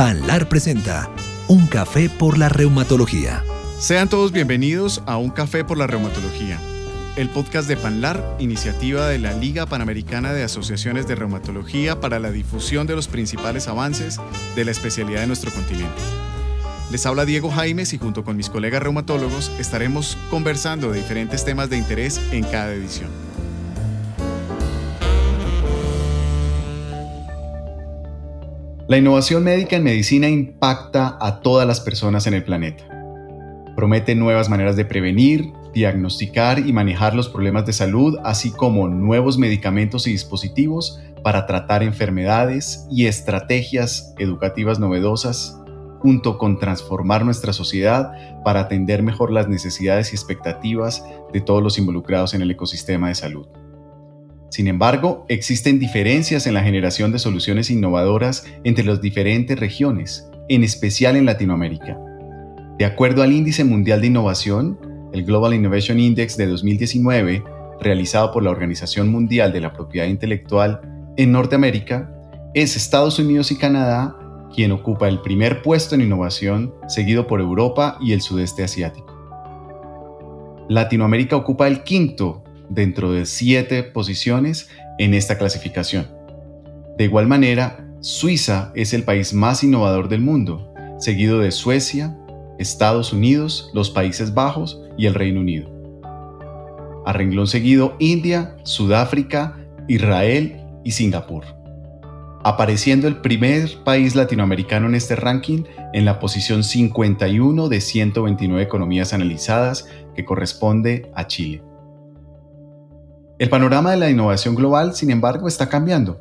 Panlar presenta Un café por la reumatología. Sean todos bienvenidos a Un café por la reumatología, el podcast de Panlar, iniciativa de la Liga Panamericana de Asociaciones de Reumatología para la difusión de los principales avances de la especialidad de nuestro continente. Les habla Diego Jaimes y junto con mis colegas reumatólogos estaremos conversando de diferentes temas de interés en cada edición. La innovación médica en medicina impacta a todas las personas en el planeta. Promete nuevas maneras de prevenir, diagnosticar y manejar los problemas de salud, así como nuevos medicamentos y dispositivos para tratar enfermedades y estrategias educativas novedosas, junto con transformar nuestra sociedad para atender mejor las necesidades y expectativas de todos los involucrados en el ecosistema de salud. Sin embargo, existen diferencias en la generación de soluciones innovadoras entre las diferentes regiones, en especial en Latinoamérica. De acuerdo al Índice Mundial de Innovación, el Global Innovation Index de 2019, realizado por la Organización Mundial de la Propiedad Intelectual, en Norteamérica, es Estados Unidos y Canadá quien ocupa el primer puesto en innovación, seguido por Europa y el sudeste asiático. Latinoamérica ocupa el quinto dentro de siete posiciones en esta clasificación. De igual manera, Suiza es el país más innovador del mundo, seguido de Suecia, Estados Unidos, los Países Bajos y el Reino Unido. A renglón seguido, India, Sudáfrica, Israel y Singapur. Apareciendo el primer país latinoamericano en este ranking en la posición 51 de 129 economías analizadas, que corresponde a Chile. El panorama de la innovación global, sin embargo, está cambiando.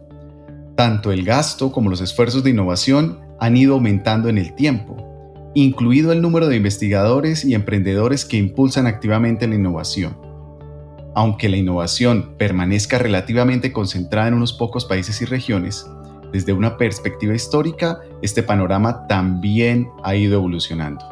Tanto el gasto como los esfuerzos de innovación han ido aumentando en el tiempo, incluido el número de investigadores y emprendedores que impulsan activamente la innovación. Aunque la innovación permanezca relativamente concentrada en unos pocos países y regiones, desde una perspectiva histórica, este panorama también ha ido evolucionando.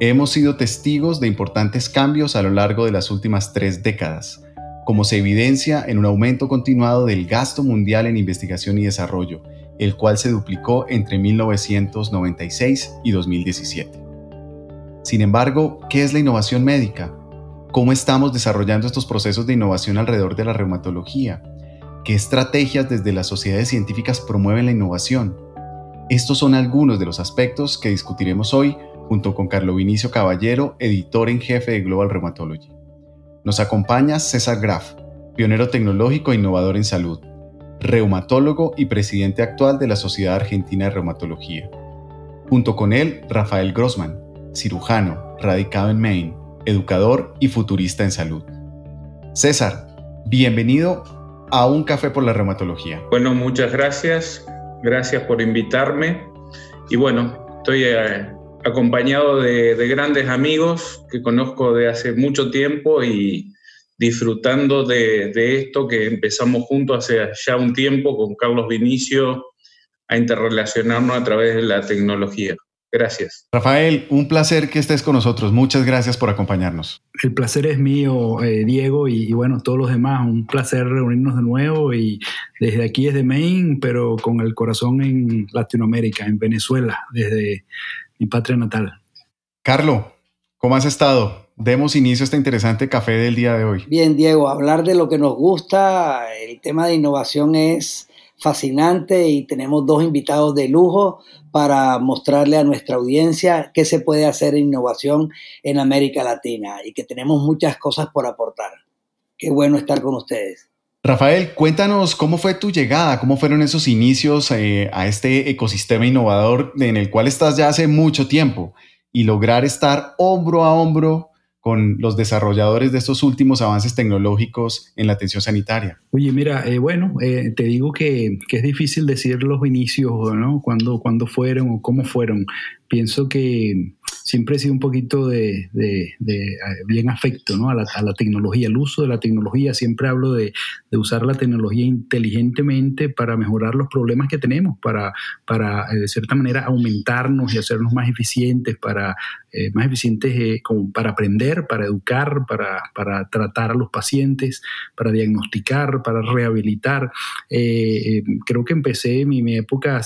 Hemos sido testigos de importantes cambios a lo largo de las últimas tres décadas, como se evidencia en un aumento continuado del gasto mundial en investigación y desarrollo, el cual se duplicó entre 1996 y 2017. Sin embargo, ¿qué es la innovación médica? ¿Cómo estamos desarrollando estos procesos de innovación alrededor de la reumatología? ¿Qué estrategias desde las sociedades científicas promueven la innovación? Estos son algunos de los aspectos que discutiremos hoy junto con Carlo Vinicio Caballero, editor en jefe de Global Rheumatology. Nos acompaña César Graf, pionero tecnológico e innovador en salud, reumatólogo y presidente actual de la Sociedad Argentina de Reumatología. Junto con él, Rafael Grossman, cirujano, radicado en Maine, educador y futurista en salud. César, bienvenido a Un Café por la Reumatología. Bueno, muchas gracias. Gracias por invitarme. Y bueno, estoy eh, acompañado de, grandes amigos que conozco de hace mucho tiempo y disfrutando de, esto que empezamos juntos hace ya un tiempo con Carlos Vinicio a interrelacionarnos a través de la tecnología. Gracias. Rafael, un placer que estés con nosotros. Muchas gracias por acompañarnos. El placer es mío, eh, Diego, y, y, bueno, todos los demás. Un placer reunirnos de nuevo y desde aquí, desde Maine, pero con el corazón en Latinoamérica, en Venezuela, desde, mi patria natal. Carlo, ¿cómo has estado? Demos inicio a este interesante café del día de hoy. Bien, Diego, hablar de lo que nos gusta, el tema de innovación es fascinante y tenemos dos invitados de lujo para mostrarle a nuestra audiencia qué se puede hacer en innovación en América Latina y que tenemos muchas cosas por aportar. Qué bueno estar con ustedes. Rafael, cuéntanos cómo fue tu llegada, cómo fueron esos inicios eh, a este ecosistema innovador en el cual estás ya hace mucho tiempo y lograr estar hombro a hombro con los desarrolladores de estos últimos avances tecnológicos en la atención sanitaria? Oye, mira, eh, bueno, eh, te digo que, es difícil decir los inicios, ¿no? Cuándo, cuándo fueron o cómo fueron, pienso que siempre he sido un poquito de, bien afecto ¿no? a, la, tecnología, el uso de la tecnología. Siempre hablo de, usar la tecnología inteligentemente para mejorar los problemas que tenemos, para, para eh, de cierta manera aumentarnos y hacernos más eficientes, para eh, más eficientes eh, como para aprender, para educar, para, tratar a los pacientes, para diagnosticar, para rehabilitar. creo que empecé mi, mi época,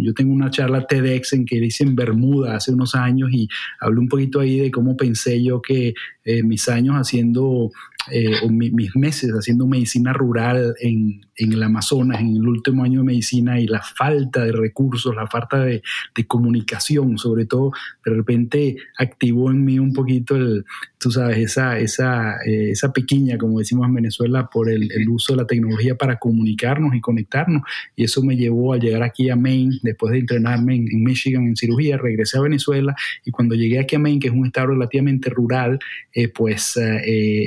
yo tengo una charla TEDx en que hice en Bermuda hace unos años y hablé un poquito ahí de cómo pensé yo que eh, mis años haciendo eh, mis meses haciendo medicina rural en, en, el Amazonas, en el último año de medicina, y la falta de recursos, la falta de, de, comunicación, sobre todo, de repente activó en mí un poquito el, tú sabes, esa, esa, eh, esa piquiña, como decimos en Venezuela, por el, el, uso de la tecnología para comunicarnos y conectarnos. Y eso me llevó a llegar aquí a Maine, después de entrenarme en, en Michigan en cirugía, regresé a Venezuela, y cuando llegué aquí a Maine, que es un estado relativamente rural, pues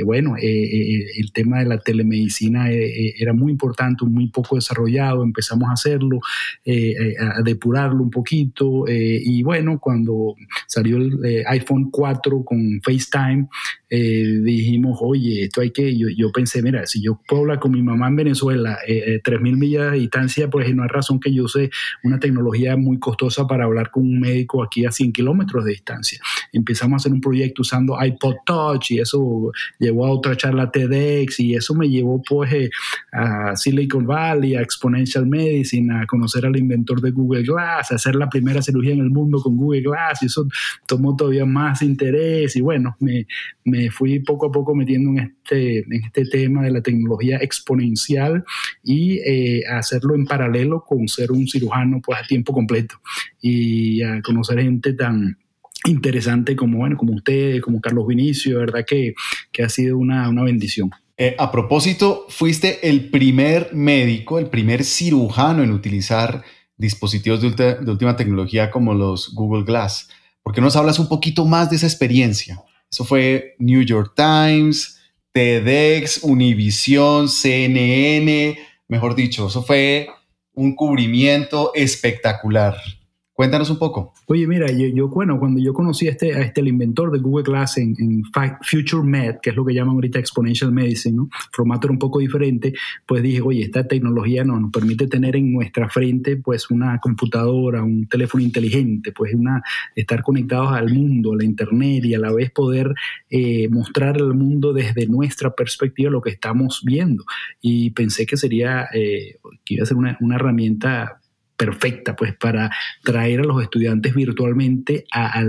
bueno, eh, eh, el tema de la telemedicina eh, era muy importante, muy poco desarrollado, empezamos a hacerlo, a depurarlo un poquito y bueno, cuando salió el iPhone 4 con FaceTime, dijimos, oye, esto hay que, yo, pensé, mira, si yo puedo hablar con mi mamá en Venezuela, eh, 3.000 millas de distancia, pues no hay razón que yo use una tecnología muy costosa para hablar con un médico aquí a 100 kilómetros de distancia. Empezamos a hacer un proyecto usando iPod Touch y eso llevó a otra charla TEDx y eso me llevó pues eh, a Silicon Valley, a Exponential Medicine, a conocer al inventor de Google Glass, a hacer la primera cirugía en el mundo con Google Glass y eso tomó todavía más interés y bueno, me, me fui poco a poco metiendo en este, en este tema de la tecnología exponencial y eh, hacerlo en paralelo con ser un cirujano pues a tiempo completo y a conocer gente tan interesante como, bueno, como usted, como Carlos Vinicio, verdad que, que ha sido una, una bendición. Eh, a propósito, fuiste el primer médico, el primer cirujano en utilizar dispositivos de, de, última tecnología como los Google Glass. ¿Por qué nos hablas un poquito más de esa experiencia? Eso fue New York Times, TEDx, Univision, CNN, mejor dicho, eso fue un cubrimiento espectacular. Cuéntanos un poco. Oye, mira, yo, bueno, cuando yo conocí a este, a este inventor de Google Glass en, Future Med, que es lo que llaman ahorita Exponential Medicine, ¿no? formato era un poco diferente, pues dije, oye, esta tecnología nos, permite tener en nuestra frente pues una computadora, un teléfono inteligente, pues una, estar conectados al mundo, a la internet y a la vez poder eh, mostrar al mundo desde nuestra perspectiva lo que estamos viendo. Y pensé que sería, eh, que iba a ser una, una herramienta perfecta pues para traer a los estudiantes virtualmente a,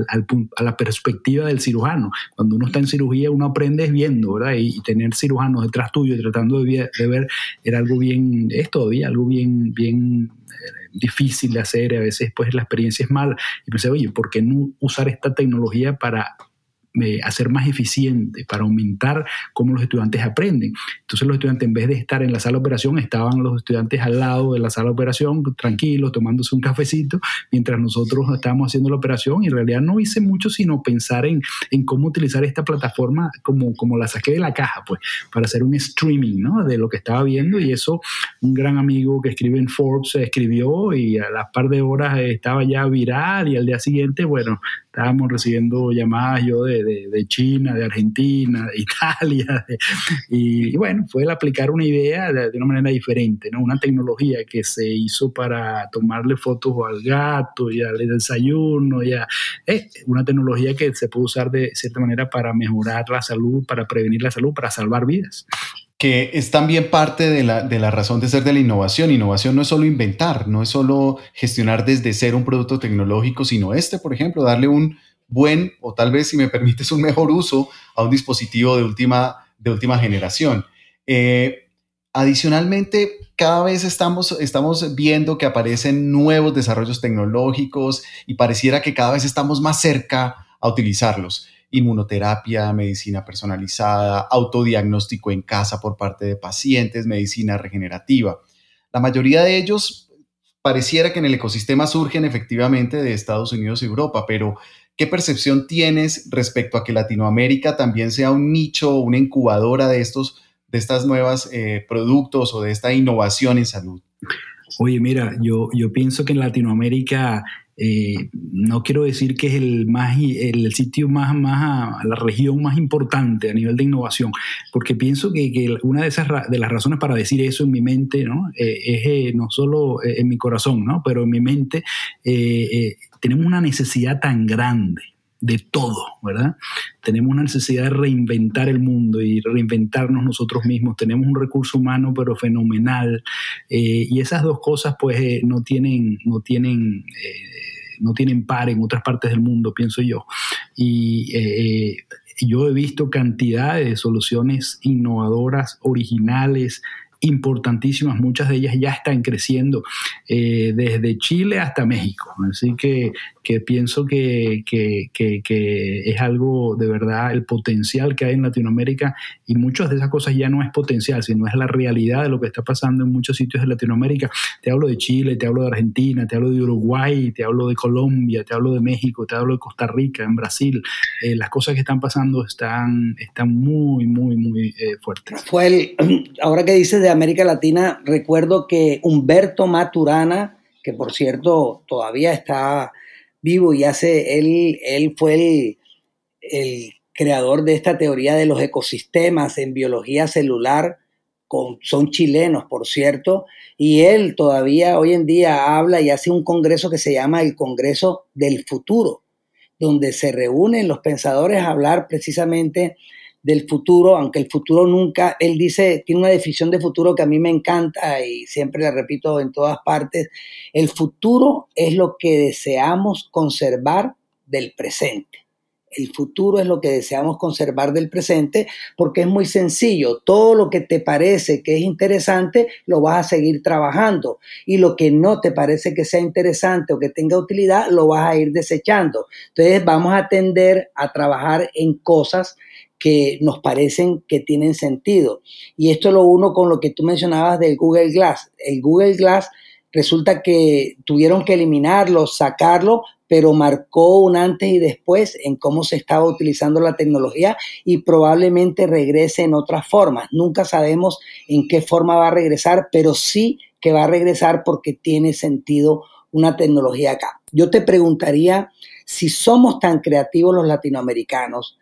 la perspectiva del cirujano. Cuando uno está en cirugía uno aprende viendo, ¿verdad? Y, tener cirujanos detrás tuyo tratando de, ver era algo bien, es todavía algo bien, bien eh, difícil de hacer, a veces pues la experiencia es mala. Y pensé, oye, ¿por qué no usar esta tecnología para eh, hacer más eficiente, para aumentar cómo los estudiantes aprenden. Entonces los estudiantes en vez de estar en la sala de operación, estaban los estudiantes al lado de la sala de operación, tranquilos, tomándose un cafecito, mientras nosotros estábamos haciendo la operación y en realidad no hice mucho sino pensar en, en cómo utilizar esta plataforma como, como la saqué de la caja, pues, para hacer un streaming ¿no? de lo que estaba viendo y eso un gran amigo que escribe en Forbes escribió y a las par de horas estaba ya viral y al día siguiente, bueno, estábamos recibiendo llamadas yo de, de, China, de Argentina, de Italia, y, bueno, fue el aplicar una idea de, una manera diferente, ¿no? Una tecnología que se hizo para tomarle fotos al gato y al desayuno, ya, eh, una tecnología que se puede usar de cierta manera para mejorar la salud, para prevenir la salud, para salvar vidas que es también parte de la, de la, razón de ser de la innovación. Innovación no es solo inventar, no es solo gestionar desde cero un producto tecnológico, sino este, por ejemplo, darle un buen o tal vez, si me permites, un mejor uso a un dispositivo de última, de última generación. Eh, adicionalmente, cada vez estamos, estamos viendo que aparecen nuevos desarrollos tecnológicos y pareciera que cada vez estamos más cerca a utilizarlos inmunoterapia, medicina personalizada, autodiagnóstico en casa por parte de pacientes, medicina regenerativa. La mayoría de ellos pareciera que en el ecosistema surgen efectivamente de Estados Unidos y Europa, pero ¿qué percepción tienes respecto a que Latinoamérica también sea un nicho, una incubadora de estos de estas nuevas eh, productos o de esta innovación en salud? Oye, mira, yo, yo pienso que en Latinoamérica eh, no quiero decir que es el, más, el sitio más, más, la región más importante a nivel de innovación, porque pienso que, una de, esas, de las razones para decir eso en mi mente, ¿no? Eh, es eh, no solo en mi corazón, ¿no? pero en mi mente tenemos una necesidad tan grande de todo, ¿verdad? Tenemos una necesidad de reinventar el mundo y reinventarnos nosotros mismos. Tenemos un recurso humano pero fenomenal y esas dos cosas pues no tienen, no tienen no tienen par en otras partes del mundo, pienso yo. Y eh, yo he visto cantidades de soluciones innovadoras, originales, importantísimas, muchas de ellas ya están creciendo eh, desde Chile hasta México. Así que que pienso que, es algo de verdad el potencial que hay en Latinoamérica y muchas de esas cosas ya no es potencial, sino es la realidad de lo que está pasando en muchos sitios de Latinoamérica. Te hablo de Chile, te hablo de Argentina, te hablo de Uruguay, te hablo de Colombia, te hablo de México, te hablo de Costa Rica, en Brasil. Eh, las cosas que están pasando están, están muy, muy, muy eh, fuertes. Fue el, ahora que dices de América Latina, recuerdo que Humberto Maturana, que por cierto todavía está vivo y hace, él, él fue el, creador de esta teoría de los ecosistemas en biología celular, con, son chilenos, por cierto, y él todavía hoy en día habla y hace un congreso que se llama el Congreso del Futuro, donde se reúnen los pensadores a hablar precisamente del futuro, aunque el futuro nunca, él dice, tiene una definición de futuro que a mí me encanta y siempre la repito en todas partes, el futuro es lo que deseamos conservar del presente. El futuro es lo que deseamos conservar del presente porque es muy sencillo. Todo lo que te parece que es interesante lo vas a seguir trabajando y lo que no te parece que sea interesante o que tenga utilidad lo vas a ir desechando. Entonces vamos a tender a trabajar en cosas que nos parecen que tienen sentido. Y esto lo uno con lo que tú mencionabas del Google Glass. El Google Glass resulta que tuvieron que eliminarlo, sacarlo, pero marcó un antes y después en cómo se estaba utilizando la tecnología y probablemente regrese en otras formas. Nunca sabemos en qué forma va a regresar, pero sí que va a regresar porque tiene sentido una tecnología acá. Yo te preguntaría si somos tan creativos los latinoamericanos,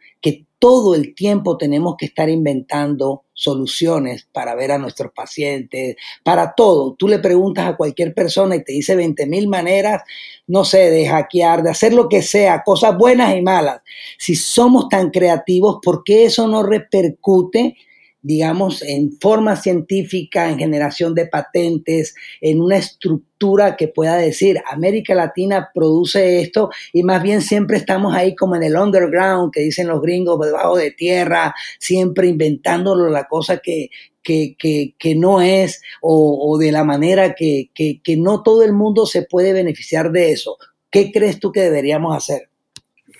todo el tiempo tenemos que estar inventando soluciones para ver a nuestros pacientes, para todo. Tú le preguntas a cualquier persona y te dice 20 mil maneras, no sé, de hackear, de hacer lo que sea, cosas buenas y malas. Si somos tan creativos, ¿por qué eso no repercute? Digamos, en forma científica, en generación de patentes, en una estructura que pueda decir, América Latina produce esto y más bien siempre estamos ahí como en el underground, que dicen los gringos, debajo de tierra, siempre inventándolo la cosa que, que, que, no es o, de la manera que, que, no todo el mundo se puede beneficiar de eso. ¿Qué crees tú que deberíamos hacer?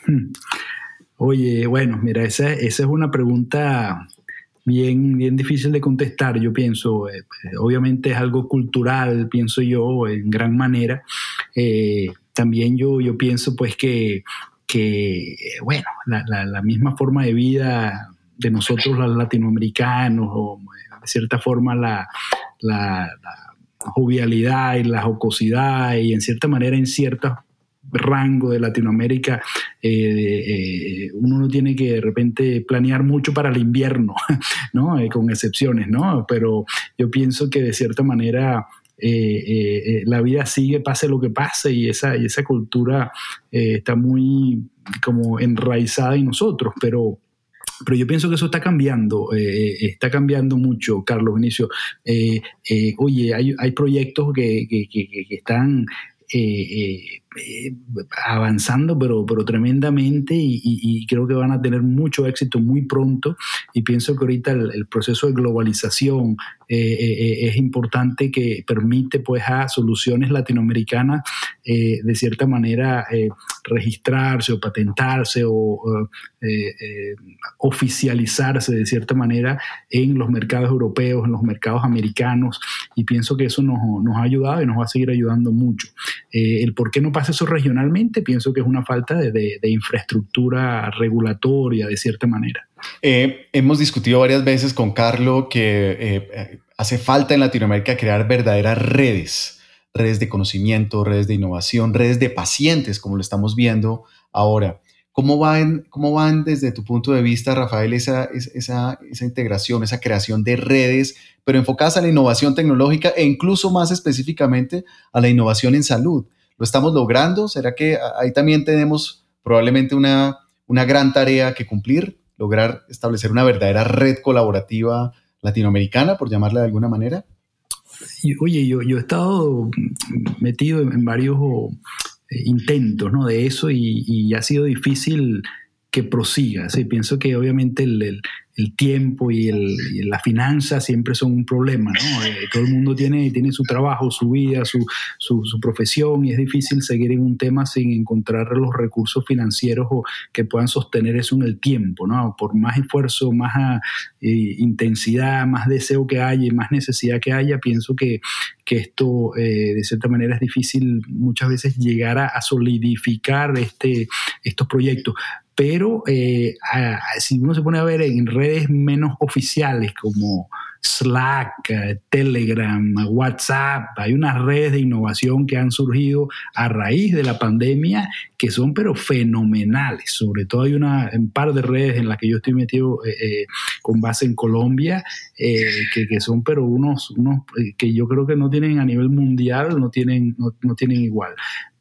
Hmm. Oye, bueno, mira, esa, esa es una pregunta bien, bien difícil de contestar, yo pienso. Eh, obviamente es algo cultural, pienso yo, en gran manera. Eh, también yo, yo pienso pues que, que bueno, la, misma forma de vida de nosotros los latinoamericanos, o de cierta forma la, la, la jovialidad y la jocosidad y en cierta manera en ciertas rango de Latinoamérica, eh, eh, uno no tiene que de repente planear mucho para el invierno, ¿no? Eh, con excepciones, ¿no? Pero yo pienso que de cierta manera la vida sigue, pase lo que pase, y esa, y esa cultura está muy como enraizada en nosotros, pero pero yo pienso que eso está cambiando, está cambiando mucho, Carlos Vinicio. oye, hay, hay proyectos que, que, están avanzando, pero, pero tremendamente y, creo que van a tener mucho éxito muy pronto. Y pienso que ahorita el, proceso de globalización eh, es importante que permite pues a soluciones latinoamericanas de cierta manera registrarse o patentarse o oficializarse de cierta manera en los mercados europeos, en los mercados americanos. Y pienso que eso nos, nos ha ayudado y nos va a seguir ayudando mucho. el por qué no pasa eso regionalmente, pienso que es una falta de, infraestructura regulatoria, de cierta manera. Eh, hemos discutido varias veces con Carlos que eh, hace falta en Latinoamérica crear verdaderas redes redes de conocimiento, redes de innovación, redes de pacientes, como lo estamos viendo ahora. ¿Cómo van, cómo van desde tu punto de vista, Rafael, esa, esa, esa integración, esa creación de redes, pero enfocadas a la innovación tecnológica e incluso más específicamente a la innovación en salud? ¿Lo estamos logrando? ¿Será que ahí también tenemos probablemente una, una gran tarea que cumplir? Lograr establecer una verdadera red colaborativa latinoamericana, por llamarla de alguna manera. Oye, yo, yo he estado metido en varios eh, intentos ¿no? de eso y, ha sido difícil que prosiga. ¿sí? Pienso que obviamente el, el tiempo y, el, la finanza siempre son un problema, ¿no? Eh, todo el mundo tiene, tiene su trabajo, su vida, su, su, profesión y es difícil seguir en un tema sin encontrar los recursos financieros o que puedan sostener eso en el tiempo, ¿no? Por más esfuerzo, más eh, intensidad, más deseo que haya y más necesidad que haya, pienso que, que esto eh, de cierta manera es difícil muchas veces llegar a, solidificar este, estos proyectos. Pero eh, si uno se pone a ver en redes menos oficiales como Slack, eh, Telegram, WhatsApp, hay unas redes de innovación que han surgido a raíz de la pandemia que son pero fenomenales. Sobre todo hay una, un par de redes en las que yo estoy metido eh, con base en Colombia que, que, son pero unos, unos que yo creo que no tienen a nivel mundial, no tienen, no, no tienen igual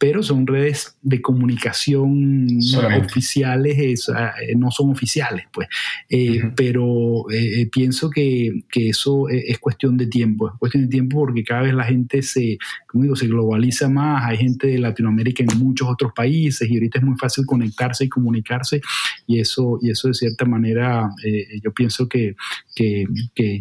pero son redes de comunicación oficiales, eh, no son oficiales, pues. Eh, pero eh, pienso que, que eso es, cuestión de tiempo, es cuestión de tiempo porque cada vez la gente se, como digo, se globaliza más, hay gente de Latinoamérica en muchos otros países y ahorita es muy fácil conectarse y comunicarse y eso, y eso de cierta manera yo pienso que, que,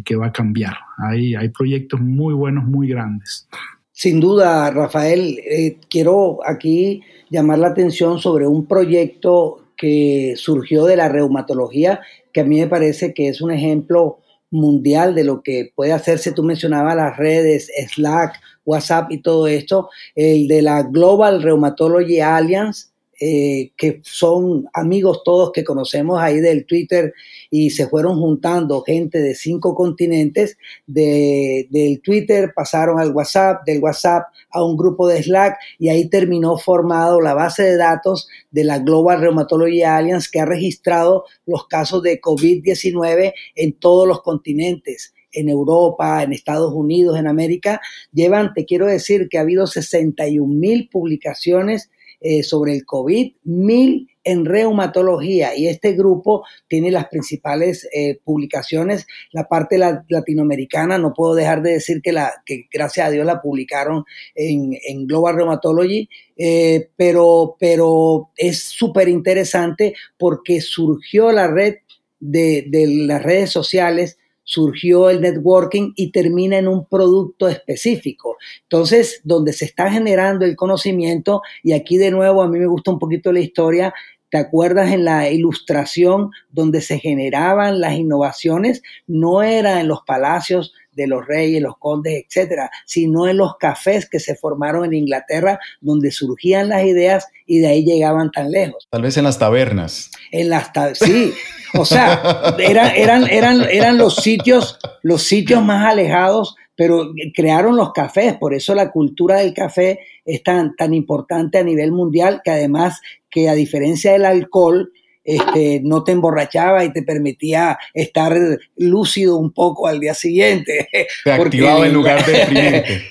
que, va a cambiar. Hay, hay proyectos muy buenos, muy grandes. Sin duda, Rafael, eh, quiero aquí llamar la atención sobre un proyecto que surgió de la reumatología, que a mí me parece que es un ejemplo mundial de lo que puede hacerse. Tú mencionabas las redes, Slack, WhatsApp y todo esto, el de la Global Rheumatology Alliance, eh, que son amigos todos que conocemos ahí del Twitter y se fueron juntando gente de cinco continentes, de, del Twitter pasaron al WhatsApp, del WhatsApp a un grupo de Slack y ahí terminó formado la base de datos de la Global Rheumatology Alliance que ha registrado los casos de COVID-19 en todos los continentes en Europa, en Estados Unidos, en América, llevan, te quiero decir que ha habido 61 mil publicaciones eh, sobre el COVID, mil en reumatología y este grupo tiene las principales eh, publicaciones. La parte latinoamericana, no puedo dejar de decir que, la, que gracias a Dios la publicaron en, Global Rheumatology, eh, pero, pero es súper interesante porque surgió la red de, de las redes sociales surgió el networking y termina en un producto específico. Entonces, donde se está generando el conocimiento, y aquí de nuevo a mí me gusta un poquito la historia, ¿Te acuerdas en la ilustración donde se generaban las innovaciones? No era en los palacios de los reyes, los condes, etcétera, sino en los cafés que se formaron en Inglaterra, donde surgían las ideas y de ahí llegaban tan lejos. Tal vez en las tabernas. En las sí, o sea, eran, eran, eran, eran los sitios, los sitios más alejados pero crearon los cafés, por eso la cultura del café es tan, tan importante a nivel mundial, que además que a diferencia del alcohol, este, no te emborrachaba y te permitía estar lúcido un poco al día siguiente. Te activaba en lugar de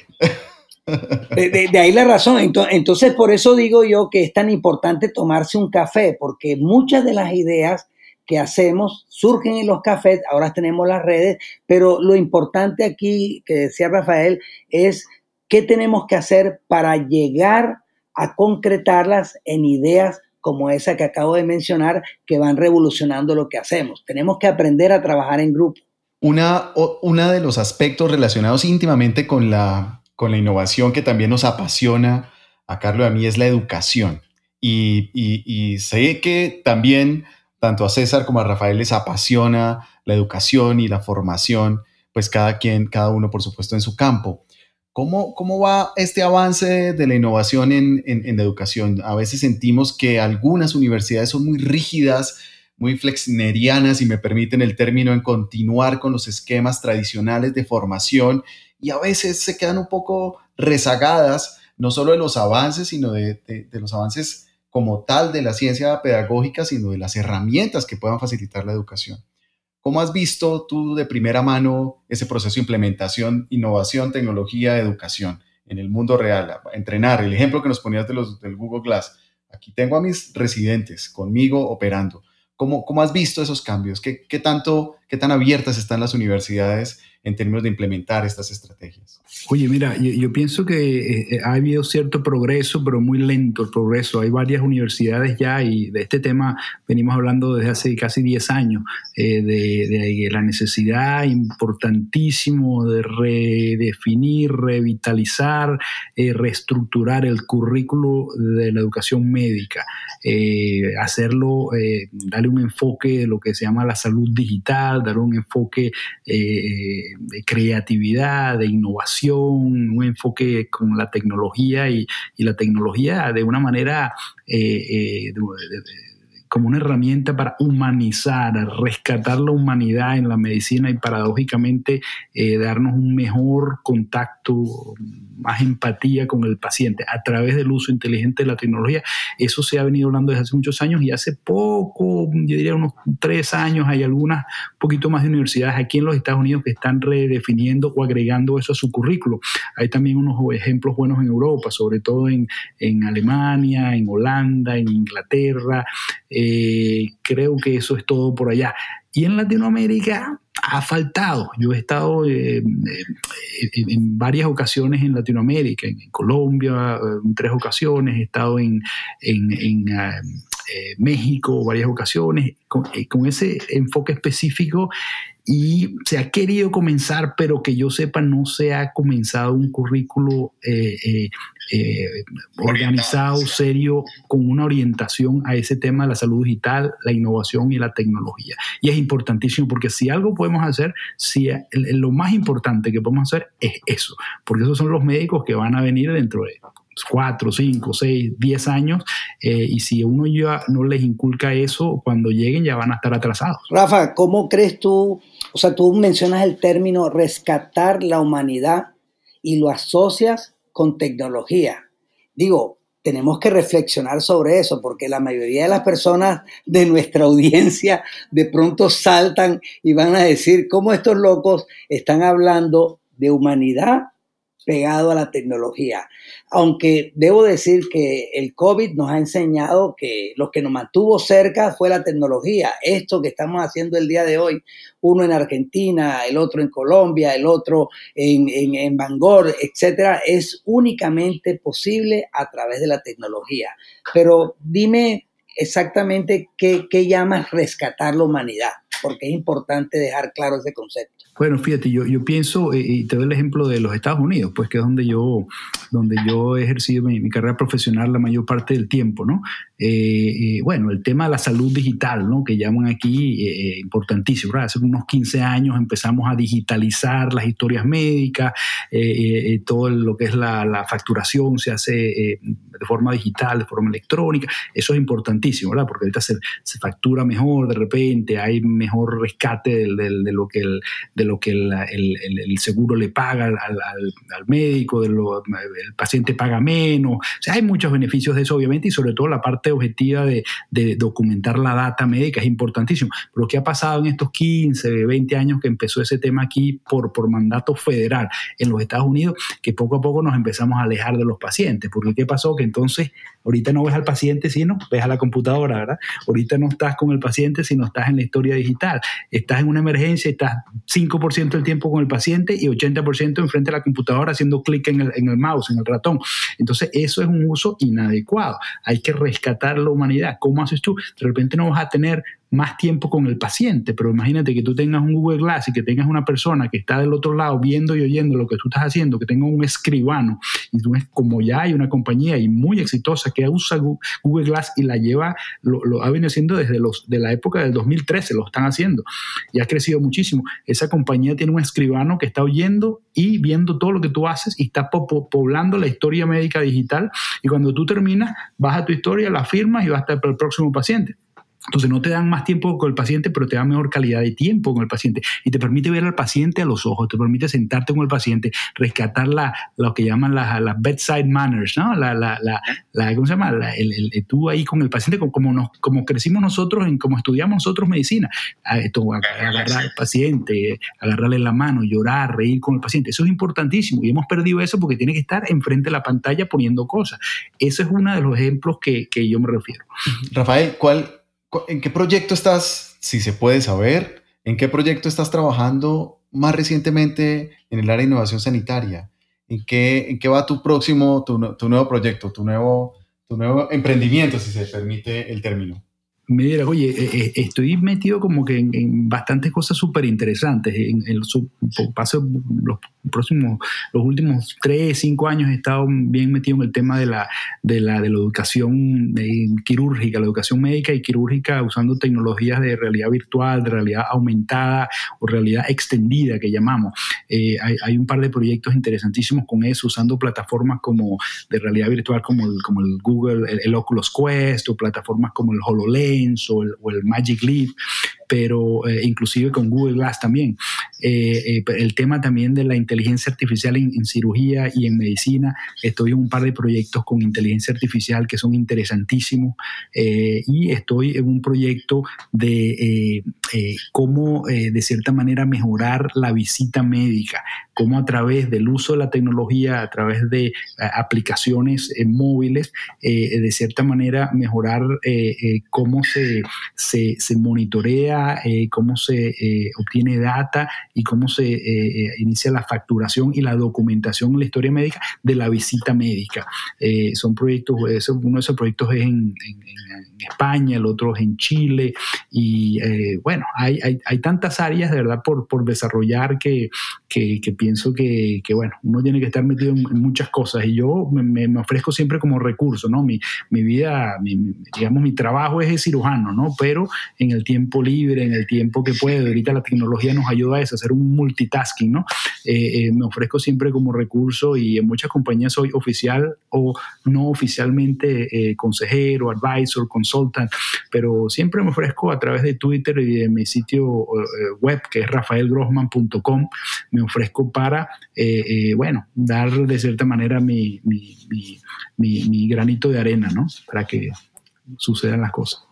De, de, ahí la razón. Entonces, por eso digo yo que es tan importante tomarse un café, porque muchas de las ideas que hacemos surgen en los cafés, ahora tenemos las redes, pero lo importante aquí, que decía Rafael, es qué tenemos que hacer para llegar a concretarlas en ideas como esa que acabo de mencionar, que van revolucionando lo que hacemos. Tenemos que aprender a trabajar en grupo. Una, una de los aspectos relacionados íntimamente con la, con la innovación que también nos apasiona a Carlos y a mí es la educación. Y, y sé que también tanto a César como a Rafael les apasiona la educación y la formación, pues cada quien, cada uno por supuesto en su campo. ¿Cómo, cómo va este avance de la innovación en, en, educación? A veces sentimos que algunas universidades son muy rígidas, muy flexnerianas, si me permiten el término, en continuar con los esquemas tradicionales de formación y a veces se quedan un poco rezagadas no solo de los avances, sino de, de los avances como tal de la ciencia pedagógica, sino de las herramientas que puedan facilitar la educación. ¿Cómo has visto tú de primera mano ese proceso de implementación, innovación, tecnología, educación en el mundo real? Entrenar, el ejemplo que nos ponías de los, del Google Glass. Aquí tengo a mis residentes conmigo operando. ¿Cómo, cómo has visto esos cambios? ¿Qué, ¿Qué, tanto, qué tan abiertas están las universidades en términos de implementar estas estrategias? Oye, mira, yo, pienso que eh, eh, ha habido cierto progreso, pero muy lento el progreso. Hay varias universidades ya y de este tema venimos hablando desde hace casi 10 años, eh, de, la necesidad importantísimo de redefinir, revitalizar, reestructurar el currículo de la educación médica, hacerlo, darle un enfoque de lo que se llama la salud digital, darle un enfoque de creatividad, de innovación, un enfoque con la tecnología y, la tecnología de una manera eh, eh, como una herramienta para humanizar, rescatar la humanidad en la medicina y paradójicamente eh, darnos un mejor contacto más empatía con el paciente a través del uso inteligente de la tecnología. Eso se ha venido hablando desde hace muchos años y hace poco, yo diría unos tres años, hay algunas, un poquito más de universidades aquí en los Estados Unidos que están redefiniendo o agregando eso a su currículo. Hay también unos ejemplos buenos en Europa, sobre todo en, en Alemania, en Holanda, en Inglaterra. Creo que eso es todo por allá. Y en Latinoamérica ha faltado. Yo he estado eh, eh, en varias ocasiones en Latinoamérica, en, Colombia en tres ocasiones, he estado en, en México varias ocasiones, con, con, ese enfoque específico y se ha querido comenzar, pero que yo sepa no se ha comenzado un currículo eh, eh, eh, organizado, serio, con una orientación a ese tema de la salud digital, la innovación y la tecnología. Y es importantísimo porque si algo podemos hacer, si lo más importante que podemos hacer es eso, porque esos son los médicos que van a venir dentro de cuatro, cinco, seis, diez años, y si uno ya no les inculca eso, cuando lleguen ya van a estar atrasados. Rafa, ¿cómo crees tú o sea, tú mencionas el término rescatar la humanidad y lo asocias con tecnología. Digo, tenemos que reflexionar sobre eso porque la mayoría de las personas de nuestra audiencia de pronto saltan y van a decir cómo estos locos están hablando de humanidad pegado a la tecnología. Aunque debo decir que el COVID nos ha enseñado que lo que nos mantuvo cerca fue la tecnología. Esto que estamos haciendo el día de hoy, uno en Argentina, el otro en Colombia, el otro en, en, Bangor, etcétera, es únicamente posible a través de la tecnología. Pero dime exactamente qué, qué llamas rescatar la humanidad, porque es importante dejar claro ese concepto. Bueno, fíjate, yo, yo pienso, eh, y te doy el ejemplo de los Estados Unidos, pues que es donde yo, donde yo he ejercido mi, carrera profesional la mayor parte del tiempo, ¿no? Eh, eh, bueno, el tema de la salud digital, ¿no? Que llaman aquí importantísimo, ¿verdad? Hace unos 15 años empezamos a digitalizar las historias médicas, todo lo que es la, facturación se hace de forma digital, de forma electrónica, eso es importantísimo, ¿verdad? Porque ahorita se, factura mejor de repente, hay mejor rescate de, lo que el de lo que el, seguro le paga al, al, médico, el paciente paga menos. O sea, hay muchos beneficios de eso, obviamente, y sobre todo la parte objetiva de, documentar la data médica es importantísimo. Pero ¿qué ha pasado en estos 15, 20 años que empezó ese tema aquí por, por mandato federal en los Estados Unidos? Que poco a poco nos empezamos a alejar de los pacientes. Porque ¿qué pasó? Que entonces ahorita no ves al paciente, sino ves a la computadora, ¿verdad? Ahorita no estás con el paciente, sino estás en la historia digital. Estás en una emergencia, estás 5% del tiempo con el paciente y 80% enfrente a la computadora haciendo clic en el, en el mouse, en el ratón. Entonces, eso es un uso inadecuado. Hay que rescatar la humanidad. ¿Cómo haces tú? De repente no vas a tener más tiempo con el paciente, pero imagínate que tú tengas un Google Glass y que tengas una persona que está del otro lado viendo y oyendo lo que tú estás haciendo, que tenga un escribano, y tú ves como ya hay una compañía y muy exitosa que usa Google Glass y la lleva, lo, ha venido haciendo desde los, de la época del 2013, lo están haciendo, y ha crecido muchísimo. Esa compañía tiene un escribano que está oyendo y viendo todo lo que tú haces y está poblando la historia médica digital, y cuando tú terminas, vas a tu historia, la firmas y vas a estar para el próximo paciente. Entonces no te dan más tiempo con el paciente, pero te dan mejor calidad de tiempo con el paciente y te permite ver al paciente a los ojos, te permite sentarte con el paciente, rescatar la, lo que llaman las, bedside manners, ¿no? La, la, la, ¿cómo se llama? El, el, tú ahí con el paciente, como, nos, como crecimos nosotros, en como estudiamos nosotros medicina, esto, agarrar al paciente, agarrarle la mano, llorar, reír con el paciente, eso es importantísimo y hemos perdido eso porque tiene que estar enfrente de la pantalla poniendo cosas. Ese es uno de los ejemplos que, que yo me refiero. Rafael, ¿cuál ¿En qué proyecto estás, si se puede saber, en qué proyecto estás trabajando más recientemente en el área de innovación sanitaria? ¿En qué, en qué va tu próximo, tu, tu nuevo proyecto, tu nuevo, tu nuevo emprendimiento, si se permite el término? Mira, oye, eh, eh, estoy metido como que en, bastantes cosas súper interesantes. En, el paso los próximos, los últimos tres, cinco años he estado bien metido en el tema de la, de la, de la educación eh, quirúrgica, la educación médica y quirúrgica usando tecnologías de realidad virtual, de realidad aumentada o realidad extendida que llamamos. hay, hay, un par de proyectos interesantísimos con eso, usando plataformas como de realidad virtual como el, como el Google, el, el Oculus Quest o plataformas como el HoloLens o el, Magic Leap, pero eh, inclusive con Google Glass también. Eh, eh, el tema también de la inteligencia artificial en, cirugía y en medicina. Estoy en un par de proyectos con inteligencia artificial que son interesantísimos y estoy en un proyecto de cómo de cierta manera mejorar la visita médica, cómo a través del uso de la tecnología, a través de aplicaciones móviles, de cierta manera mejorar cómo se, se, monitorea, eh, cómo se eh, obtiene data y cómo se eh, inicia la facturación y la documentación en la historia médica de la visita médica. son proyectos, uno de esos proyectos es en, España, el otro es en Chile y bueno, hay, hay, tantas áreas de verdad por, por desarrollar que, que, pienso que, que, bueno, uno tiene que estar metido en, muchas cosas y yo me, me, ofrezco siempre como recurso, ¿no? Mi, mi vida, digamos, mi trabajo es decir, cirujano, ¿no? Pero en el tiempo libre, en el tiempo que puede, ahorita la tecnología nos ayuda a eso, a hacer un multitasking, ¿no? Eh, eh, me ofrezco siempre como recurso y en muchas compañías soy oficial o no oficialmente eh, consejero, advisor, consultant, pero siempre me ofrezco a través de Twitter y de mi sitio web que es rafaelgrossman.com, me ofrezco para, bueno, dar de cierta manera mi, mi, mi granito de arena, ¿no? Para que sucedan las cosas.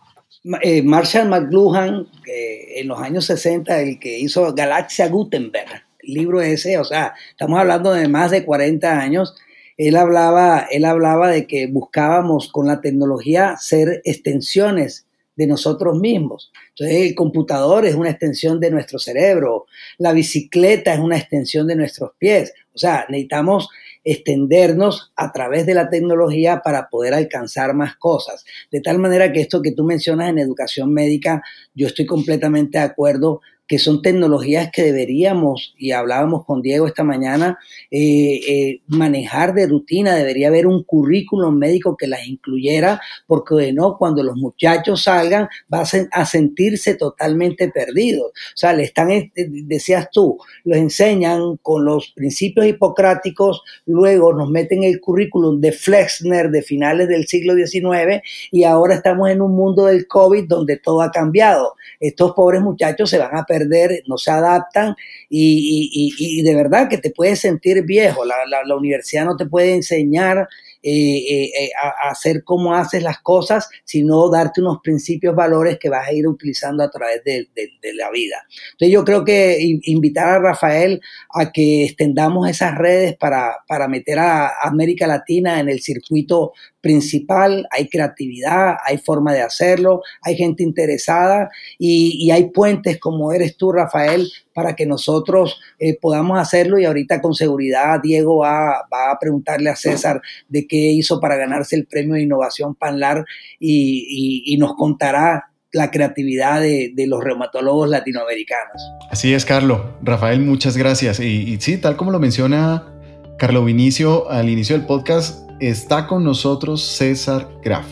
Eh, Marshall McLuhan, en los años 60, el que hizo Galaxia Gutenberg, libro ese, o sea, estamos hablando de más de 40 años, él hablaba, él hablaba de que buscábamos con la tecnología ser extensiones de nosotros mismos. Entonces, el computador es una extensión de nuestro cerebro, la bicicleta es una extensión de nuestros pies. O sea, necesitamos extendernos a través de la tecnología para poder alcanzar más cosas. De tal manera que esto que tú mencionas en educación médica, yo estoy completamente de acuerdo que son tecnologías que deberíamos, y hablábamos con Diego esta mañana, eh, eh, manejar de rutina, debería haber un currículum médico que las incluyera, porque de no, cuando los muchachos salgan, van a sentirse totalmente perdidos. O sea, le están, eh, decías tú, los enseñan con los principios hipocráticos, luego nos meten el currículum de Flexner de finales del siglo XIX y ahora estamos en un mundo del COVID donde todo ha cambiado. Estos pobres muchachos se van a perder no se adaptan y, de verdad que te puedes sentir viejo. La, universidad no te puede enseñar eh, eh, eh, a, hacer cómo haces las cosas, sino darte unos principios, valores que vas a ir utilizando a través de, la vida. Entonces yo creo que invitar a Rafael a que extendamos esas redes para, para meter a América Latina en el circuito principal, hay creatividad, hay forma de hacerlo, hay gente interesada y, hay puentes como eres tú, Rafael, para que nosotros eh, podamos hacerlo y ahorita con seguridad Diego va, a preguntarle a César de qué hizo para ganarse el premio de innovación Panlar y, nos contará la creatividad de, los reumatólogos latinoamericanos. Así es, Carlos. Rafael, muchas gracias. Y, y sí, tal como lo menciona Carlos Vinicio al inicio del podcast, está con nosotros César Graf.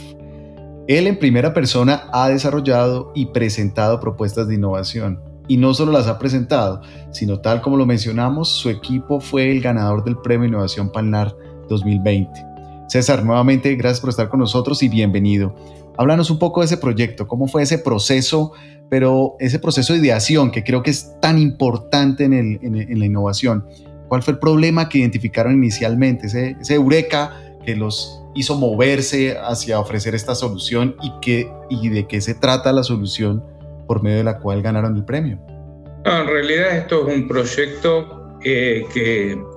Él en primera persona ha desarrollado y presentado propuestas de innovación. Y no solo las ha presentado, sino tal como lo mencionamos, su equipo fue el ganador del Premio Innovación Palnar 2020. César, nuevamente gracias por estar con nosotros y bienvenido. Háblanos un poco de ese proyecto, cómo fue ese proceso, pero ese proceso de ideación que creo que es tan importante en, la innovación. ¿Cuál fue el problema que identificaron inicialmente, ese, ese eureka que los hizo moverse hacia ofrecer esta solución y, que, y de qué se trata la solución por medio de la cual ganaron el premio? en realidad esto es un proyecto eh,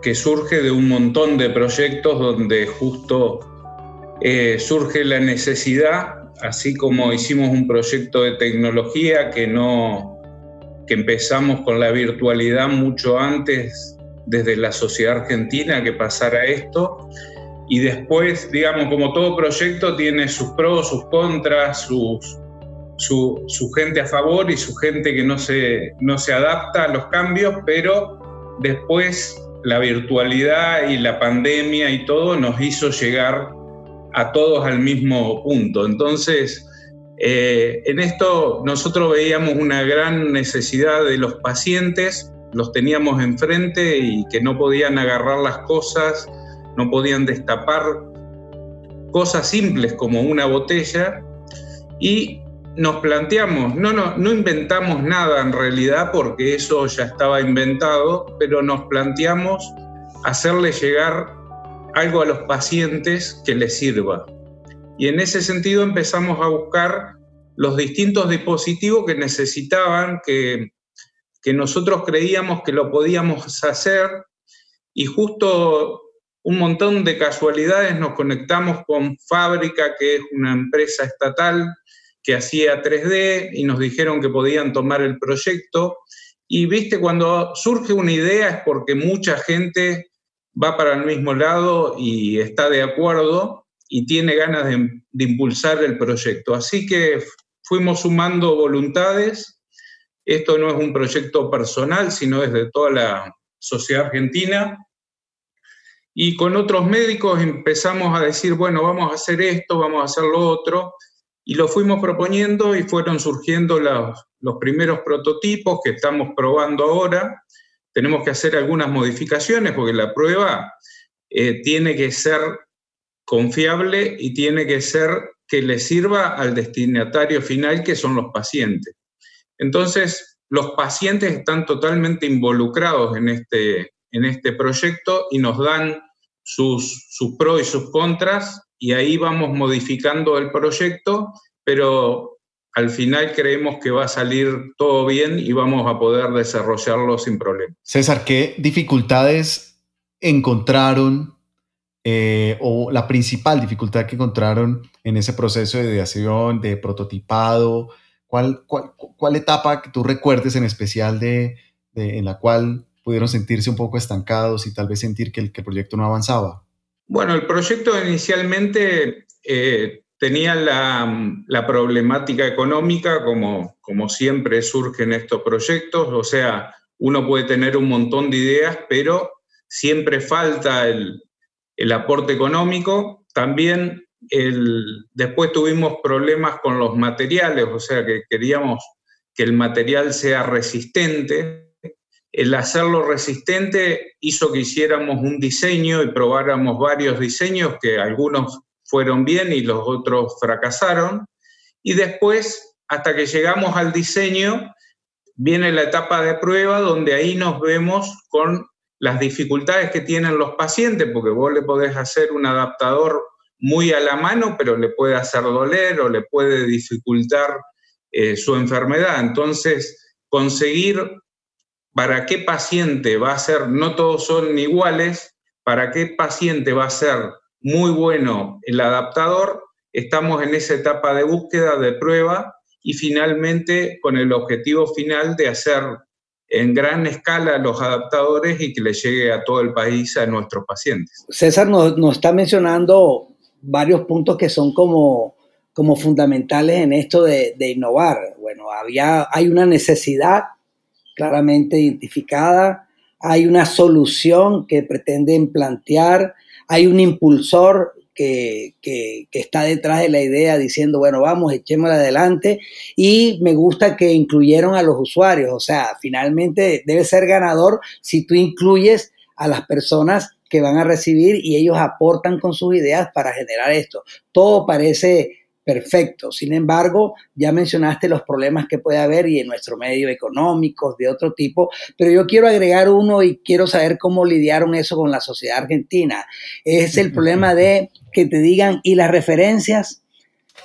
que, surge de un montón de proyectos donde justo eh, surge la necesidad, así como hicimos un proyecto de tecnología que no que empezamos con la virtualidad mucho antes desde la sociedad argentina que pasara esto y después, digamos, como todo proyecto tiene sus pros, sus contras, sus, su, gente a favor y su gente que no se, no se adapta a los cambios, pero después la virtualidad y la pandemia y todo nos hizo llegar a todos al mismo punto. Entonces, eh, en esto nosotros veíamos una gran necesidad de los pacientes, los teníamos enfrente y que no podían agarrar las cosas, no podían destapar cosas simples como una botella y nos planteamos, no, no, no inventamos nada en realidad porque eso ya estaba inventado, pero nos planteamos hacerle llegar algo a los pacientes que les sirva. Y en ese sentido empezamos a buscar los distintos dispositivos que necesitaban, que, que nosotros creíamos que lo podíamos hacer y justo un montón de casualidades nos conectamos con Fábrica, que es una empresa estatal que hacía 3D y nos dijeron que podían tomar el proyecto. Y viste, cuando surge una idea es porque mucha gente va para el mismo lado y está de acuerdo y tiene ganas de, impulsar el proyecto. Así que fuimos sumando voluntades. Esto no es un proyecto personal, sino es de toda la sociedad argentina. Y con otros médicos empezamos a decir, bueno, vamos a hacer esto, vamos a hacer lo otro. Y lo fuimos proponiendo y fueron surgiendo los, los primeros prototipos que estamos probando ahora. Tenemos que hacer algunas modificaciones porque la prueba eh, tiene que ser confiable y tiene que ser que le sirva al destinatario final, que son los pacientes. Entonces, los pacientes están totalmente involucrados en este, en este proyecto y nos dan sus, sus pros y sus contras y ahí vamos modificando el proyecto, pero al final creemos que va a salir todo bien y vamos a poder desarrollarlo sin problema. César, ¿qué dificultades encontraron eh, o la principal dificultad que encontraron en ese proceso de ideación, de prototipado? ¿Cuál, cuál, etapa que tú recuerdes en especial de, en la cual pudieron sentirse un poco estancados y tal vez sentir que el, que el proyecto no avanzaba? Bueno, el proyecto inicialmente eh, tenía la, problemática económica, como, como siempre surge en estos proyectos, o sea, uno puede tener un montón de ideas, pero siempre falta el, aporte económico. También después tuvimos problemas con los materiales, o sea, que queríamos que el material sea resistente el hacerlo resistente hizo que hiciéramos un diseño y probáramos varios diseños que algunos fueron bien y los otros fracasaron. Y después, hasta que llegamos al diseño, viene la etapa de prueba donde ahí nos vemos con las dificultades que tienen los pacientes, porque vos le podés hacer un adaptador muy a la mano, pero le puede hacer doler o le puede dificultar eh, su enfermedad. Entonces, conseguir para qué paciente va a ser, no todos son iguales, para qué paciente va a ser muy bueno el adaptador, estamos en esa etapa de búsqueda, de prueba y finalmente con el objetivo final de hacer en gran escala los adaptadores y que le llegue a todo el país a nuestros pacientes. César nos, está mencionando varios puntos que son como, como fundamentales en esto de, de innovar. Bueno, había, hay una necesidad claramente identificada, hay una solución que pretenden plantear, hay un impulsor que, está detrás de la idea diciendo, bueno, vamos, echémosla adelante. Y me gusta que incluyeron a los usuarios, o sea, finalmente debe ser ganador si tú incluyes a las personas que van a recibir y ellos aportan con sus ideas para generar esto. Todo parece perfecto. Sin embargo, ya mencionaste los problemas que puede haber y en nuestro medio económicos de otro tipo, pero yo quiero agregar uno y quiero saber cómo lidiaron eso con la sociedad argentina. Es el problema de que te digan, ¿y las referencias?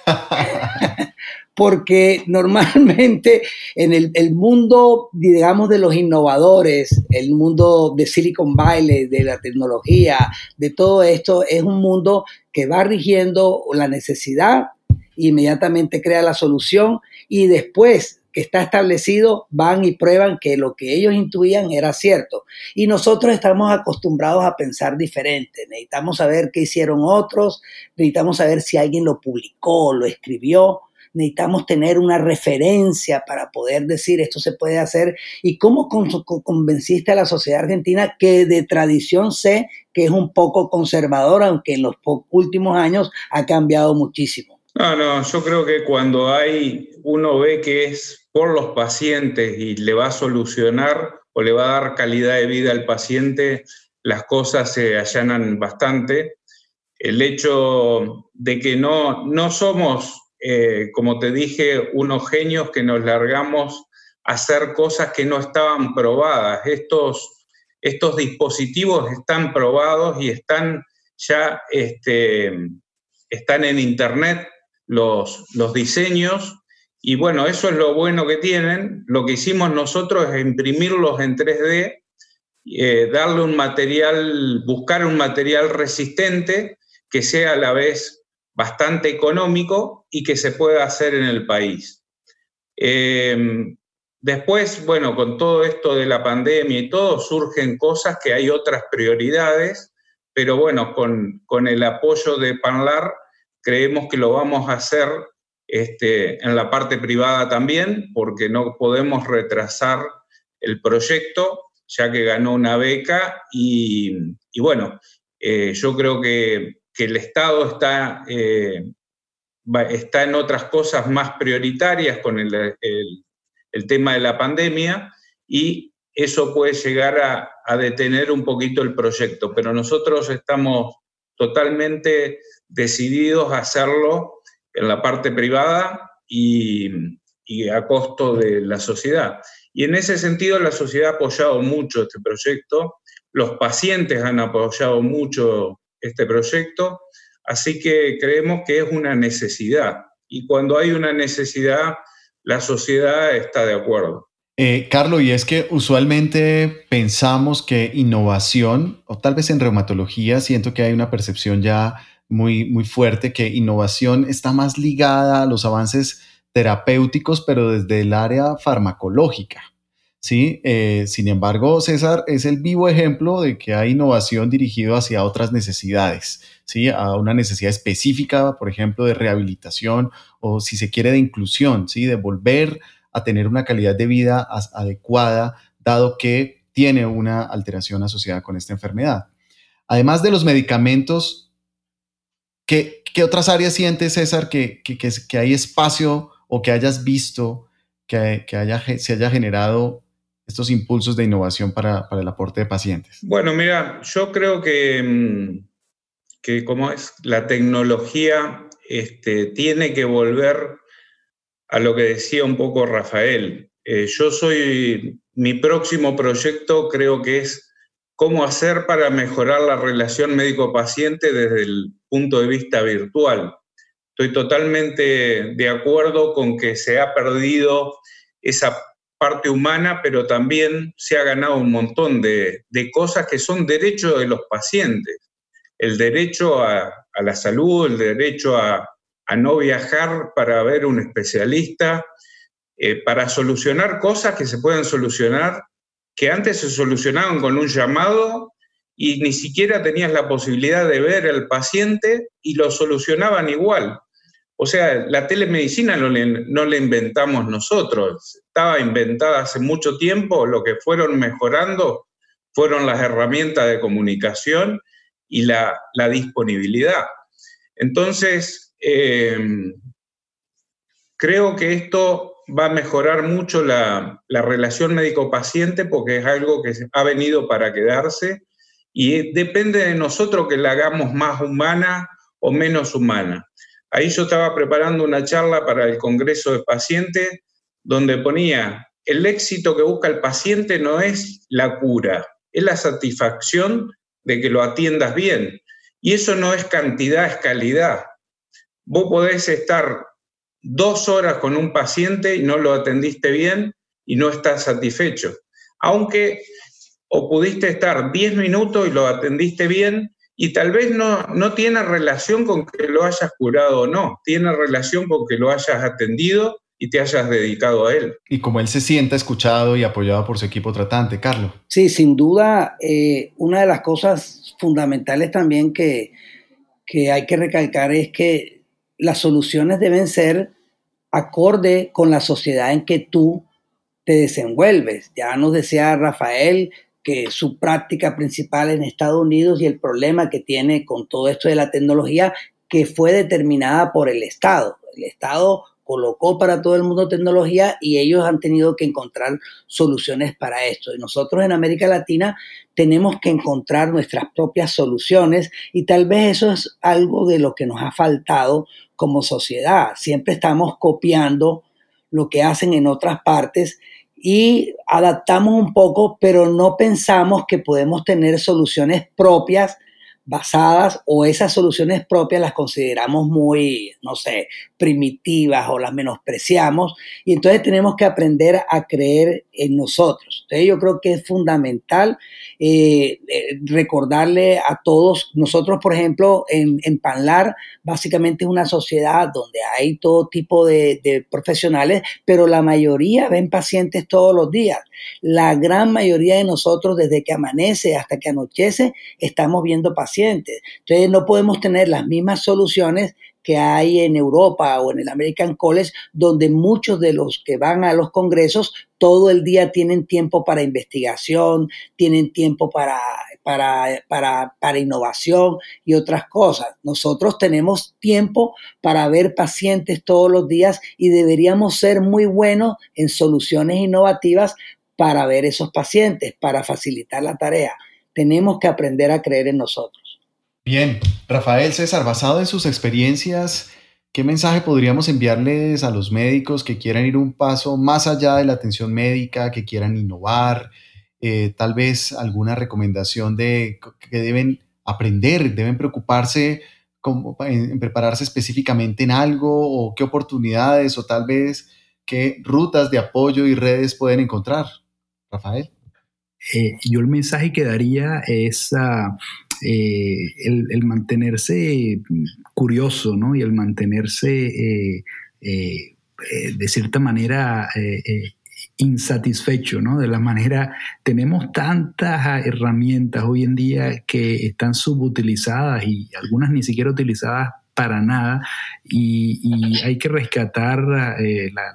porque normalmente en el, mundo, digamos, de los innovadores, el mundo de Silicon Valley, de la tecnología, de todo esto, es un mundo que va rigiendo la necesidad, inmediatamente crea la solución y después que está establecido van y prueban que lo que ellos intuían era cierto. Y nosotros estamos acostumbrados a pensar diferente. Necesitamos saber qué hicieron otros, necesitamos saber si alguien lo publicó, lo escribió, necesitamos tener una referencia para poder decir esto se puede hacer y cómo convenciste a la sociedad argentina que de tradición sé que es un poco conservadora, aunque en los últimos años ha cambiado muchísimo. No, no, yo creo que cuando hay, uno ve que es por los pacientes y le va a solucionar o le va a dar calidad de vida al paciente, las cosas se allanan bastante. El hecho de que no, no somos eh, como te dije, unos genios que nos largamos a hacer cosas que no estaban probadas. Estos, estos dispositivos están probados y están ya este, están en internet los, los diseños y bueno, eso es lo bueno que tienen. Lo que hicimos nosotros es imprimirlos en 3D, eh, darle un material, buscar un material resistente que sea a la vez bastante económico y que se pueda hacer en el país. Em, después, bueno, con todo esto de la pandemia y todo, surgen cosas que hay otras prioridades, pero bueno, con, con el apoyo de Panlar creemos que lo vamos a hacer este, en la parte privada también, porque no podemos retrasar el proyecto, ya que ganó una beca y, y bueno, eh, yo creo que que el Estado está, eh, está en otras cosas más prioritarias con el, tema de la pandemia y eso puede llegar a, detener un poquito el proyecto, pero nosotros estamos totalmente decididos a hacerlo en la parte privada y, y, a costo de la sociedad. Y en ese sentido la sociedad ha apoyado mucho este proyecto, los pacientes han apoyado mucho este proyecto, así que creemos que es una necesidad y cuando hay una necesidad, la sociedad está de acuerdo. Eh, Carlos, y es que usualmente pensamos que innovación, o tal vez en reumatología, siento que hay una percepción ya muy, muy fuerte que innovación está más ligada a los avances terapéuticos, pero desde el área farmacológica. ¿Sí? Eh, sin embargo, César es el vivo ejemplo de que hay innovación dirigida hacia otras necesidades, ¿sí? A una necesidad específica, por ejemplo, de rehabilitación o si se quiere de inclusión, ¿sí? De volver a tener una calidad de vida adecuada, dado que tiene una alteración asociada con esta enfermedad. Además de los medicamentos, ¿qué, otras áreas sientes, César, que, que, hay espacio o que hayas visto que, haya, se haya generado estos impulsos de innovación para, el aporte de pacientes? Bueno, mira, yo creo que, mm, que como es la tecnología, este, tiene que volver a lo que decía un poco Rafael. Eh, yo soy, mi próximo proyecto creo que es cómo hacer para mejorar la relación médico-paciente desde el punto de vista virtual. Estoy totalmente de acuerdo con que se ha perdido esa parte humana, pero también se ha ganado un montón de, cosas que son derechos de los pacientes. El derecho a, la salud, el derecho a, no viajar para ver un especialista, eh, para solucionar cosas que se pueden solucionar, que antes se solucionaban con un llamado y ni siquiera tenías la posibilidad de ver al paciente y lo solucionaban igual. O sea, la telemedicina no le, inventamos nosotros, estaba inventada hace mucho tiempo, lo que fueron mejorando fueron las herramientas de comunicación y la, disponibilidad. Entonces, em, creo que esto va a mejorar mucho la, la relación médico-paciente porque es algo que ha venido para quedarse y depende de nosotros que la hagamos más humana o menos humana. Ahí yo estaba preparando una charla para el Congreso de Pacientes donde ponía, el éxito que busca el paciente no es la cura, es la satisfacción de que lo atiendas bien. Y eso no es cantidad, es calidad. Vos podés estar dos horas con un paciente y no lo atendiste bien y no estás satisfecho. Aunque o pudiste estar diez minutos y lo atendiste bien y tal vez no, no tiene relación con que lo hayas curado o no, tiene relación con que lo hayas atendido y te hayas dedicado a él. Y como él se sienta escuchado y apoyado por su equipo tratante, Carlos. Sí, sin duda, eh, una de las cosas fundamentales también que, que hay que recalcar es que las soluciones deben ser acorde con la sociedad en que tú te desenvuelves. Ya nos decía Rafael que su práctica principal en Estados Unidos y el problema que tiene con todo esto de la tecnología que fue determinada por el Estado. El Estado colocó para todo el mundo tecnología y ellos han tenido que encontrar soluciones para esto. Y nosotros en América Latina tenemos que encontrar nuestras propias soluciones y tal vez eso es algo de lo que nos ha faltado como sociedad. Siempre estamos copiando lo que hacen en otras partes y adaptamos un poco, pero no pensamos que podemos tener soluciones propias basadas o esas soluciones propias las consideramos muy, no sé, primitivas o las menospreciamos y entonces tenemos que aprender a creer en nosotros. Entonces yo creo que es fundamental eh, eh, recordarle a todos, nosotros por ejemplo en, en, Panlar básicamente es una sociedad donde hay todo tipo de, de profesionales, pero la mayoría ven pacientes todos los días. La gran mayoría de nosotros desde que amanece hasta que anochece estamos viendo pacientes. Entonces no podemos tener las mismas soluciones que hay en Europa o en el American College, donde muchos de los que van a los congresos todo el día tienen tiempo para investigación, tienen tiempo para, para, para, innovación y otras cosas. Nosotros tenemos tiempo para ver pacientes todos los días y deberíamos ser muy buenos en soluciones innovativas para ver esos pacientes, para facilitar la tarea. Tenemos que aprender a creer en nosotros. Bien, Rafael César, basado en sus experiencias, ¿qué mensaje podríamos enviarles a los médicos que quieran ir un paso más allá de la atención médica, que quieran innovar? Eh, tal vez alguna recomendación de que deben aprender, deben preocuparse en, prepararse específicamente en algo o qué oportunidades o tal vez qué rutas de apoyo y redes pueden encontrar. Rafael. Eh, yo el mensaje que daría es eh, el, mantenerse curioso, ¿no? Y el mantenerse eh, eh, de cierta manera insatisfecho, ¿no? De la manera, tenemos tantas herramientas hoy en día que están subutilizadas y algunas ni siquiera utilizadas para nada y, hay que rescatar la,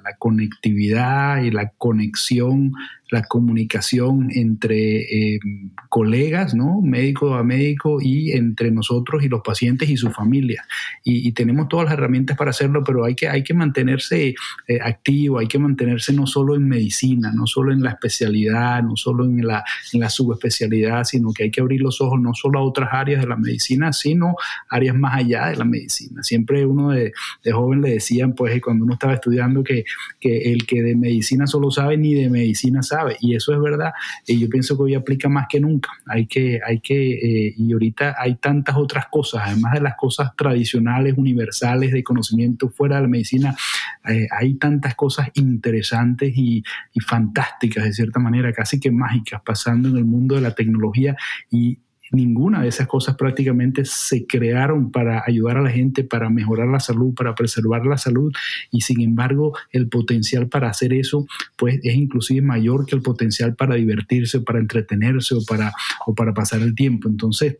la, conectividad y la conexión la comunicación entre eh, colegas, ¿no? Médico a médico y entre nosotros y los pacientes y su familia. Y, tenemos todas las herramientas para hacerlo, pero hay que, hay que mantenerse eh, activo, hay que mantenerse no solo en medicina, no solo en la especialidad, no solo en la, en la subespecialidad, sino que hay que abrir los ojos no solo a otras áreas de la medicina, sino áreas más allá de la medicina. Siempre uno de, de joven le decían, pues, cuando uno estaba estudiando, que, que el que de medicina solo sabe, ni de medicina sabe y eso es verdad. Y yo pienso que hoy aplica más que nunca. Hay que, hay que, eh, y ahorita hay tantas otras cosas, además de las cosas tradicionales, universales de conocimiento fuera de la medicina, eh, hay tantas cosas interesantes y, y fantásticas, de cierta manera, casi que mágicas, pasando en el mundo de la tecnología y ninguna de esas cosas prácticamente se crearon para ayudar a la gente, para mejorar la salud, para preservar la salud y sin embargo el potencial para hacer eso pues es inclusive mayor que el potencial para divertirse, para entretenerse o para, o para pasar el tiempo. Entonces,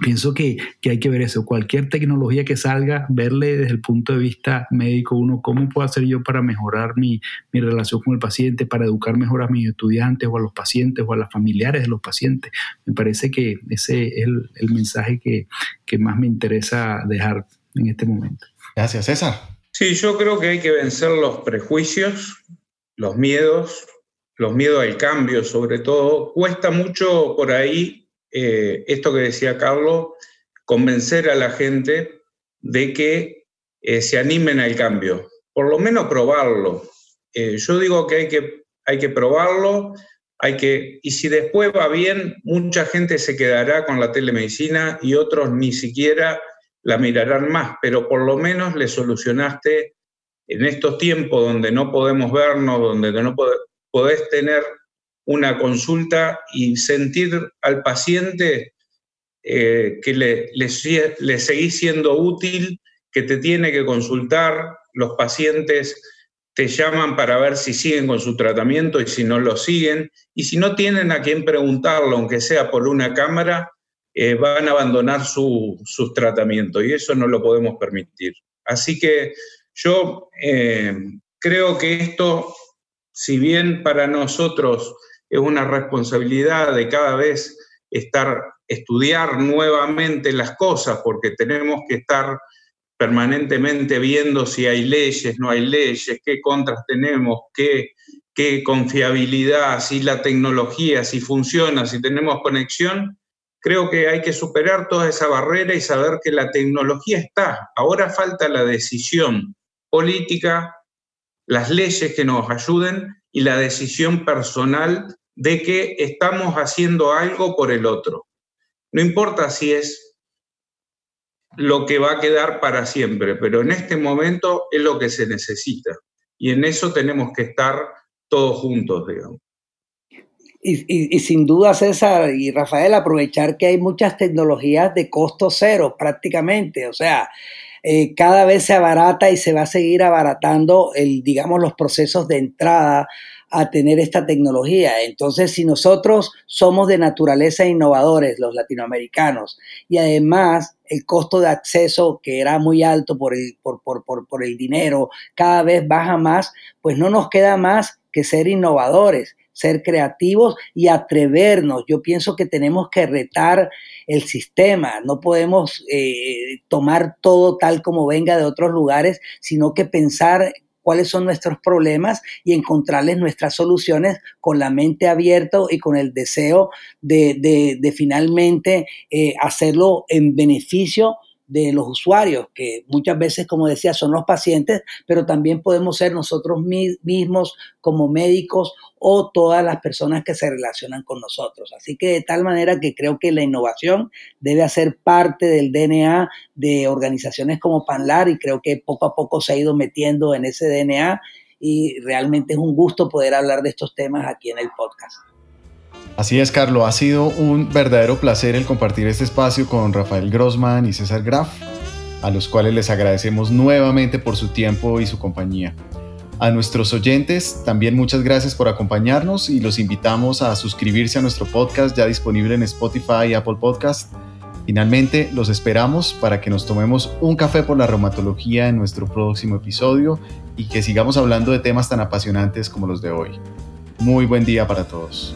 pienso que, hay que ver eso. Cualquier tecnología que salga, verle desde el punto de vista médico, uno, cómo puedo hacer yo para mejorar mi, relación con el paciente, para educar mejor a mis estudiantes o a los pacientes o a los familiares de los pacientes. Me parece que ese es el, mensaje que, que más me interesa dejar en este momento. Gracias, César. Sí, yo creo que hay que vencer los prejuicios, los miedos, los miedos al cambio sobre todo. Cuesta mucho por ahí eh, esto que decía Carlos, convencer a la gente de que eh, se animen al cambio, por lo menos probarlo. Eh, yo digo que hay, que hay que probarlo, hay que, y si después va bien, mucha gente se quedará con la telemedicina y otros ni siquiera la mirarán más, pero por lo menos le solucionaste en estos tiempos donde no podemos vernos, donde no podés tener una consulta y sentir al paciente eh, que le, le, seguís siendo útil, que te tiene que consultar, los pacientes te llaman para ver si siguen con su tratamiento y si no lo siguen, y si no tienen a quien preguntarlo, aunque sea por una cámara, eh, van a abandonar sus tratamientos y eso no lo podemos permitir. Así que yo eh, creo que esto, si bien para nosotros es una responsabilidad de cada vez estar, estudiar nuevamente las cosas, porque tenemos que estar permanentemente viendo si hay leyes, no hay leyes, qué contras tenemos, qué, qué confiabilidad, si la tecnología, si funciona, si tenemos conexión, creo que hay que superar toda esa barrera y saber que la tecnología está. Ahora falta la decisión política, las leyes que nos ayuden y la decisión personal de que estamos haciendo algo por el otro. No importa si es lo que va a quedar para siempre, pero en este momento es lo que se necesita. Y en eso tenemos que estar todos juntos, digamos. Y, sin duda, César y Rafael, aprovechar que hay muchas tecnologías de costo cero prácticamente. O sea, eh, cada vez se abarata y se va a seguir abaratando el, digamos, los procesos de entrada a tener esta tecnología. Entonces, si nosotros somos de naturaleza innovadores, los latinoamericanos, y además el costo de acceso, que era muy alto por el, por, por, por, por el dinero, cada vez baja más, pues no nos queda más que ser innovadores ser creativos y atrevernos. Yo pienso que tenemos que retar el sistema, no podemos eh, tomar todo tal como venga de otros lugares, sino que pensar cuáles son nuestros problemas y encontrarles nuestras soluciones con la mente abierta y con el deseo de, finalmente eh, hacerlo en beneficio de los usuarios, que muchas veces, como decía, son los pacientes, pero también podemos ser nosotros mismos como médicos o todas las personas que se relacionan con nosotros. Así que de tal manera que creo que la innovación debe hacer parte del DNA de organizaciones como Panlar y creo que poco a poco se ha ido metiendo en ese DNA y realmente es un gusto poder hablar de estos temas aquí en el podcast. Así es, Carlos. Ha sido un verdadero placer el compartir este espacio con Rafael Grossman y César Graf, a los cuales les agradecemos nuevamente por su tiempo y su compañía. A nuestros oyentes, también muchas gracias por acompañarnos y los invitamos a suscribirse a nuestro podcast ya disponible en Spotify y Apple Podcast. Finalmente, los esperamos para que nos tomemos un café por la reumatología en nuestro próximo episodio y que sigamos hablando de temas tan apasionantes como los de hoy. Muy buen día para todos.